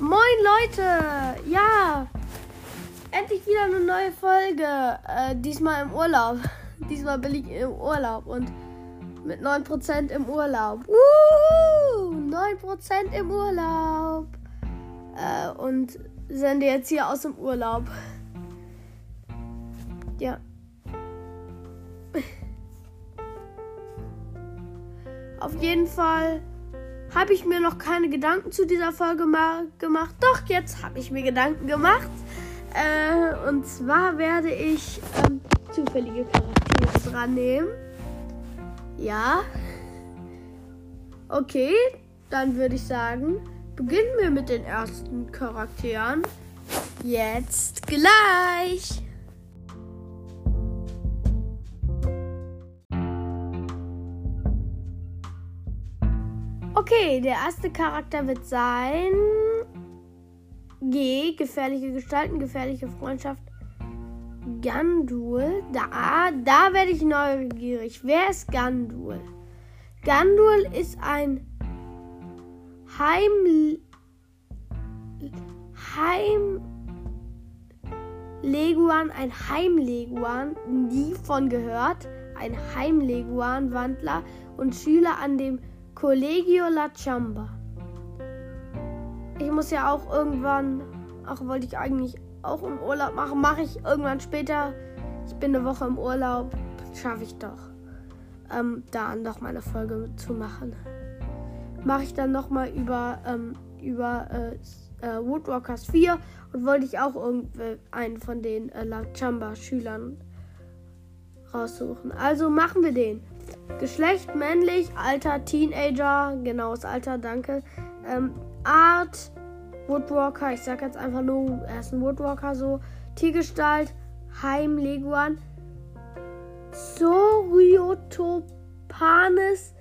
Moin Leute! Ja! Endlich wieder eine neue Folge. Äh, diesmal im Urlaub. Diesmal bin ich im Urlaub und mit 9% im Urlaub. Woo! 9% im Urlaub. Äh, und sende jetzt hier aus dem Urlaub. Ja. Auf jeden Fall habe ich mir noch keine Gedanken zu dieser Folge gemacht. Doch, jetzt habe ich mir Gedanken gemacht. Äh, und zwar werde ich ähm, zufällige Charaktere dran nehmen. Ja. Okay, dann würde ich sagen, beginnen wir mit den ersten Charakteren. Jetzt gleich. Okay, der erste Charakter wird sein G, gefährliche Gestalten, gefährliche Freundschaft. Gandul, da, da werde ich neugierig. Wer ist Gandul? Gandul ist ein Heim Heim Leguan, ein Heimleguan, nie von gehört, ein Heimleguan-Wandler und Schüler an dem Collegio La Chamba. Ich muss ja auch irgendwann, auch wollte ich eigentlich auch im Urlaub machen, mache ich irgendwann später. Ich bin eine Woche im Urlaub, schaffe ich doch, ähm, da noch mal eine Folge zu machen. Mache ich dann noch mal über ähm, über äh, äh, Woodwalkers 4 und wollte ich auch einen von den äh, La Chamba Schülern raussuchen. Also machen wir den. Geschlecht männlich, Alter Teenager, genaues Alter, danke. Ähm, Art Woodwalker, ich sag jetzt einfach nur, er ist ein Woodwalker so. Tiergestalt, Heim Leguan. Soriotopanes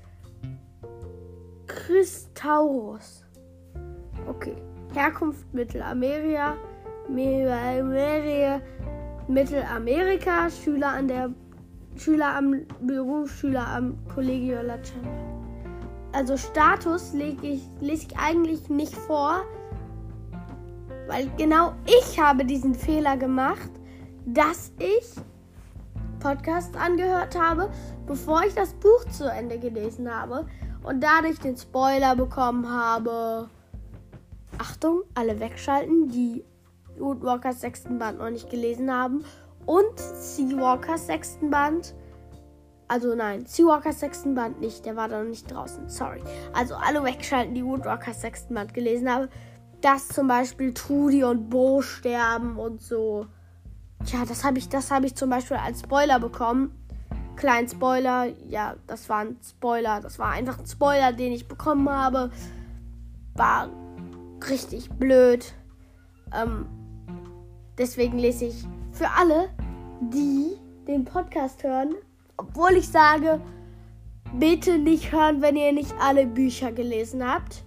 Christaurus. Okay. Herkunft Mittelamerika. Mittelamerika. Schüler an der Schüler am Berufsschüler am Collegio La Also Status lege ich, lese ich eigentlich nicht vor, weil genau ich habe diesen Fehler gemacht, dass ich Podcast angehört habe, bevor ich das Buch zu Ende gelesen habe und dadurch den Spoiler bekommen habe. Achtung, alle wegschalten, die Woodwalkers sechsten Band noch nicht gelesen haben und Seawalkers sechsten Band. Also nein, Seawalkers sechsten Band nicht, der war da noch nicht draußen. Sorry. Also alle wegschalten, die Woodwalkers sechsten Band gelesen haben. Dass zum Beispiel Trudy und Bo sterben und so. Tja, das habe ich, das ich zum Beispiel als Spoiler bekommen. Kleinen Spoiler, ja, das war ein Spoiler. Das war einfach ein Spoiler, den ich bekommen habe. War richtig blöd. Ähm, deswegen lese ich für alle, die den Podcast hören, obwohl ich sage, bitte nicht hören, wenn ihr nicht alle Bücher gelesen habt.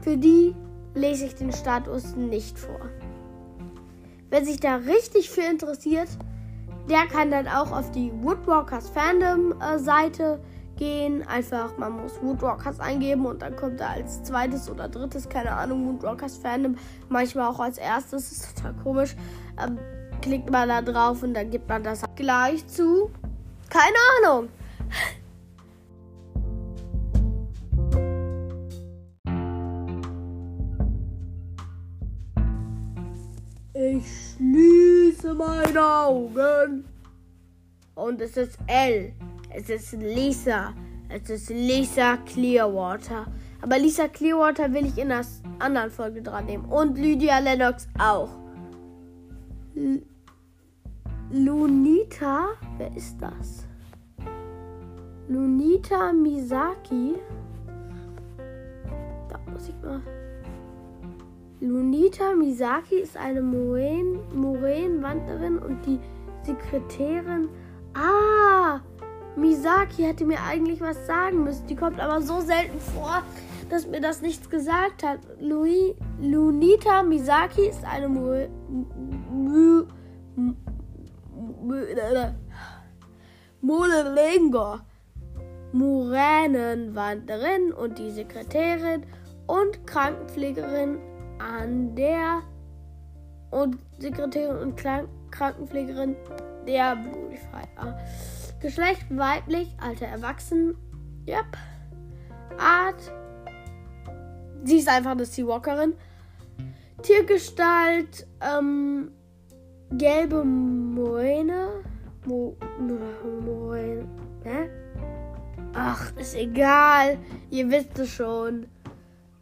Für die lese ich den Status nicht vor. Wer sich da richtig für interessiert, der kann dann auch auf die Woodwalkers Fandom äh, Seite gehen. Einfach, man muss Woodwalkers eingeben und dann kommt da als zweites oder drittes, keine Ahnung, Woodwalkers Fandom. Manchmal auch als erstes, ist total komisch ähm, klickt man da drauf und dann gibt man das gleich zu. Keine Ahnung. Ich schließe meine Augen. Und es ist L. Es ist Lisa. Es ist Lisa Clearwater. Aber Lisa Clearwater will ich in der anderen Folge dran nehmen. Und Lydia Lennox auch. Lunita, wer ist das? Lunita Misaki. Da muss ich mal. Lunita Misaki ist eine Moränenwanderin und die Sekretärin. Ah! Misaki hätte mir eigentlich was sagen müssen. Die kommt aber so selten vor, dass mir das nichts gesagt hat. Louis, Lunita Misaki ist eine Mo Molengo, Moränenwanderin und die Sekretärin und Krankenpflegerin an der und Sekretärin und Krankenpflegerin der Blutify. Geschlecht weiblich, Alter erwachsen. Yep. Art. Sie ist einfach eine Seawalkerin. Tiergestalt, ähm, gelbe Moine. Mo, Moine. Hä? Ach, ist egal. Ihr wisst es schon.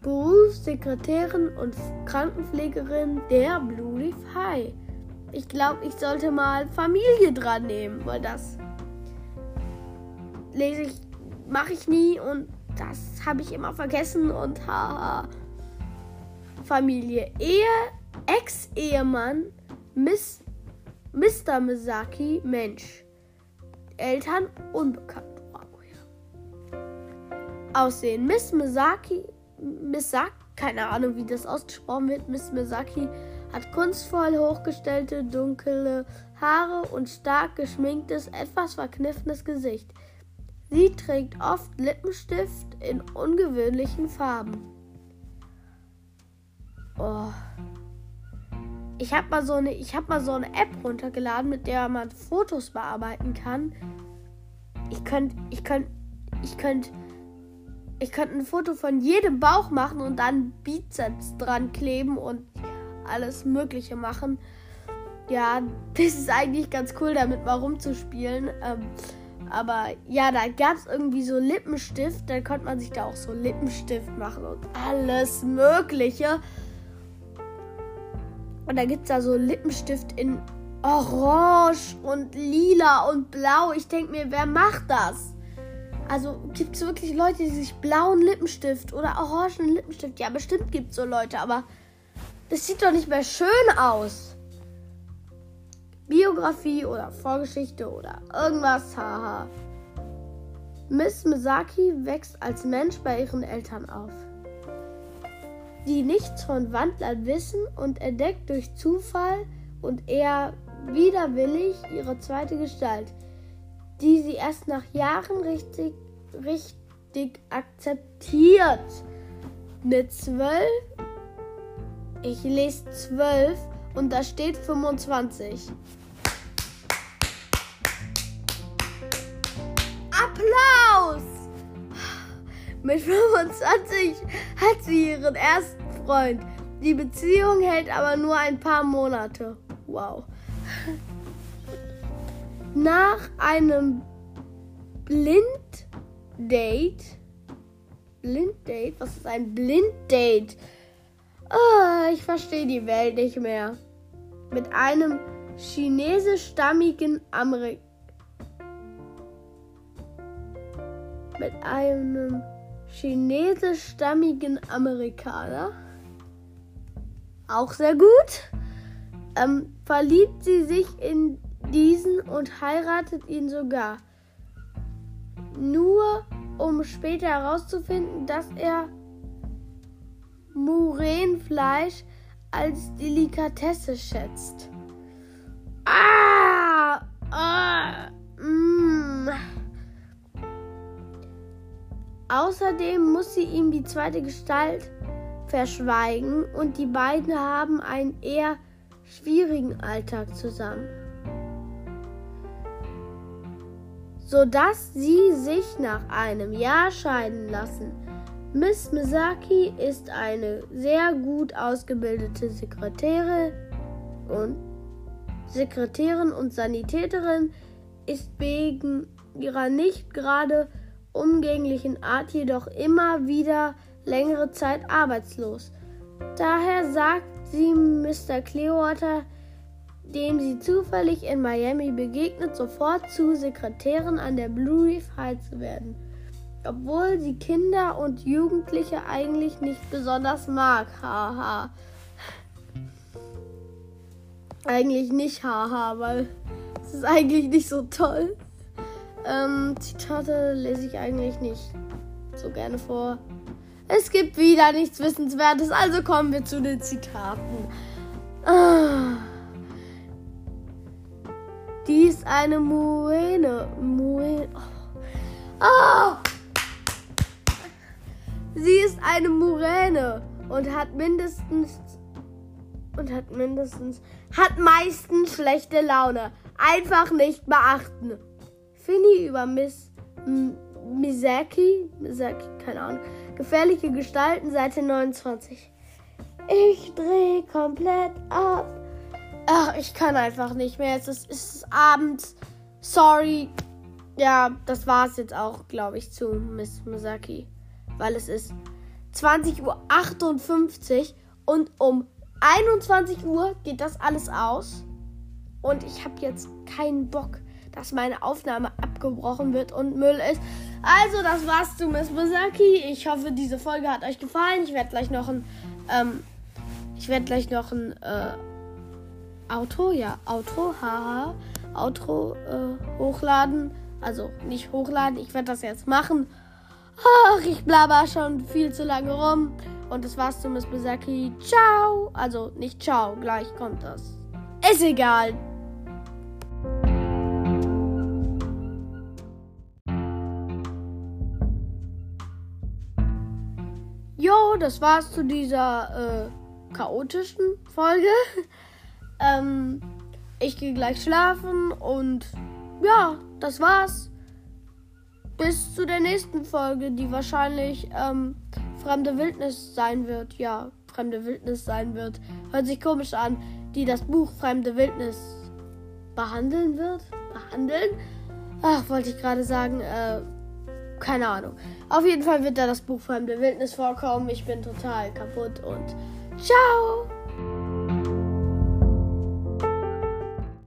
Berufssekretärin und Krankenpflegerin der Blue Leaf High. Ich glaube, ich sollte mal Familie dran nehmen, weil das lese ich, mache ich nie und das habe ich immer vergessen und haha. Familie. Ehe, Ex-Ehemann, Miss, Mr. Misaki, Mensch. Eltern, unbekannt. Aussehen, Miss Misaki, Misaki, keine Ahnung, wie das ausgesprochen wird. Miss Misaki hat kunstvoll hochgestellte, dunkle Haare und stark geschminktes, etwas verkniffenes Gesicht. Sie trägt oft Lippenstift in ungewöhnlichen Farben. Oh. Ich habe mal so eine, mal so eine App runtergeladen, mit der man Fotos bearbeiten kann. Ich könnte, ich könnte, ich könnte, ich könnte ein Foto von jedem Bauch machen und dann Bizeps dran kleben und alles Mögliche machen. Ja, das ist eigentlich ganz cool, damit mal rumzuspielen. Ähm, aber ja, da gab es irgendwie so Lippenstift. Da konnte man sich da auch so Lippenstift machen und alles Mögliche. Und da gibt es da so Lippenstift in Orange und Lila und Blau. Ich denke mir, wer macht das? Also gibt es wirklich Leute, die sich blauen Lippenstift oder orangen Lippenstift? Ja, bestimmt gibt es so Leute, aber das sieht doch nicht mehr schön aus. Biografie oder Vorgeschichte oder irgendwas, haha. Miss Misaki wächst als Mensch bei ihren Eltern auf, die nichts von Wandlern wissen und entdeckt durch Zufall und eher widerwillig ihre zweite Gestalt, die sie erst nach Jahren richtig, richtig akzeptiert. Mit zwölf, ich lese zwölf und da steht 25. Mit 25 hat sie ihren ersten Freund. Die Beziehung hält aber nur ein paar Monate. Wow. Nach einem Blind-Date. Blind-Date? Was ist ein Blind-Date? Oh, ich verstehe die Welt nicht mehr. Mit einem chinesischstammigen Amerikaner mit einem chinesischstammigen Amerikaner. Auch sehr gut. Ähm, verliebt sie sich in diesen und heiratet ihn sogar. Nur um später herauszufinden, dass er Murenfleisch als Delikatesse schätzt. Außerdem muss sie ihm die zweite Gestalt verschweigen und die beiden haben einen eher schwierigen Alltag zusammen. Sodass sie sich nach einem Jahr scheiden lassen. Miss Misaki ist eine sehr gut ausgebildete Sekretärin und Sekretärin und Sanitäterin, ist wegen ihrer nicht gerade umgänglichen Art jedoch immer wieder längere Zeit arbeitslos. Daher sagt sie Mr. Clearwater, dem sie zufällig in Miami begegnet, sofort zu Sekretärin an der Blue Reef High zu werden. Obwohl sie Kinder und Jugendliche eigentlich nicht besonders mag. Haha. Eigentlich nicht haha, weil es ist eigentlich nicht so toll. Ähm, Zitate lese ich eigentlich nicht so gerne vor. Es gibt wieder nichts Wissenswertes, also kommen wir zu den Zitaten. Ah. Die ist eine Muene. Muene. Oh. Oh. Sie ist eine Muräne und hat mindestens und hat mindestens hat meistens schlechte Laune. Einfach nicht beachten. Finny über Miss M Misaki, Misaki, keine Ahnung. Gefährliche Gestalten, Seite 29. Ich dreh komplett ab. Ach, ich kann einfach nicht mehr. Es ist, es ist abends. Sorry. Ja, das war es jetzt auch, glaube ich, zu Miss Misaki. Weil es ist 20.58 Uhr und um 21 Uhr geht das alles aus. Und ich habe jetzt keinen Bock, dass meine Aufnahme abgebrochen wird und Müll ist. Also, das war's zu Miss Misaki. Ich hoffe, diese Folge hat euch gefallen. Ich werde gleich noch ein. Ähm, ich werde gleich noch ein. Äh, Auto, ja, Auto, haha, Auto äh, hochladen. Also nicht hochladen, ich werde das jetzt machen. Ach, ich blabber schon viel zu lange rum. Und das war's zu Miss Besaki. Ciao. Also nicht ciao, gleich kommt das. Ist egal. Das war's zu dieser äh, chaotischen Folge. ähm, ich gehe gleich schlafen und ja, das war's. Bis zu der nächsten Folge, die wahrscheinlich ähm, fremde Wildnis sein wird. Ja, fremde Wildnis sein wird. Hört sich komisch an, die das Buch Fremde Wildnis behandeln wird. Behandeln? Ach, wollte ich gerade sagen. Äh, keine Ahnung. Auf jeden Fall wird da das Buch Fremde Wildnis vorkommen. Ich bin total kaputt und ciao!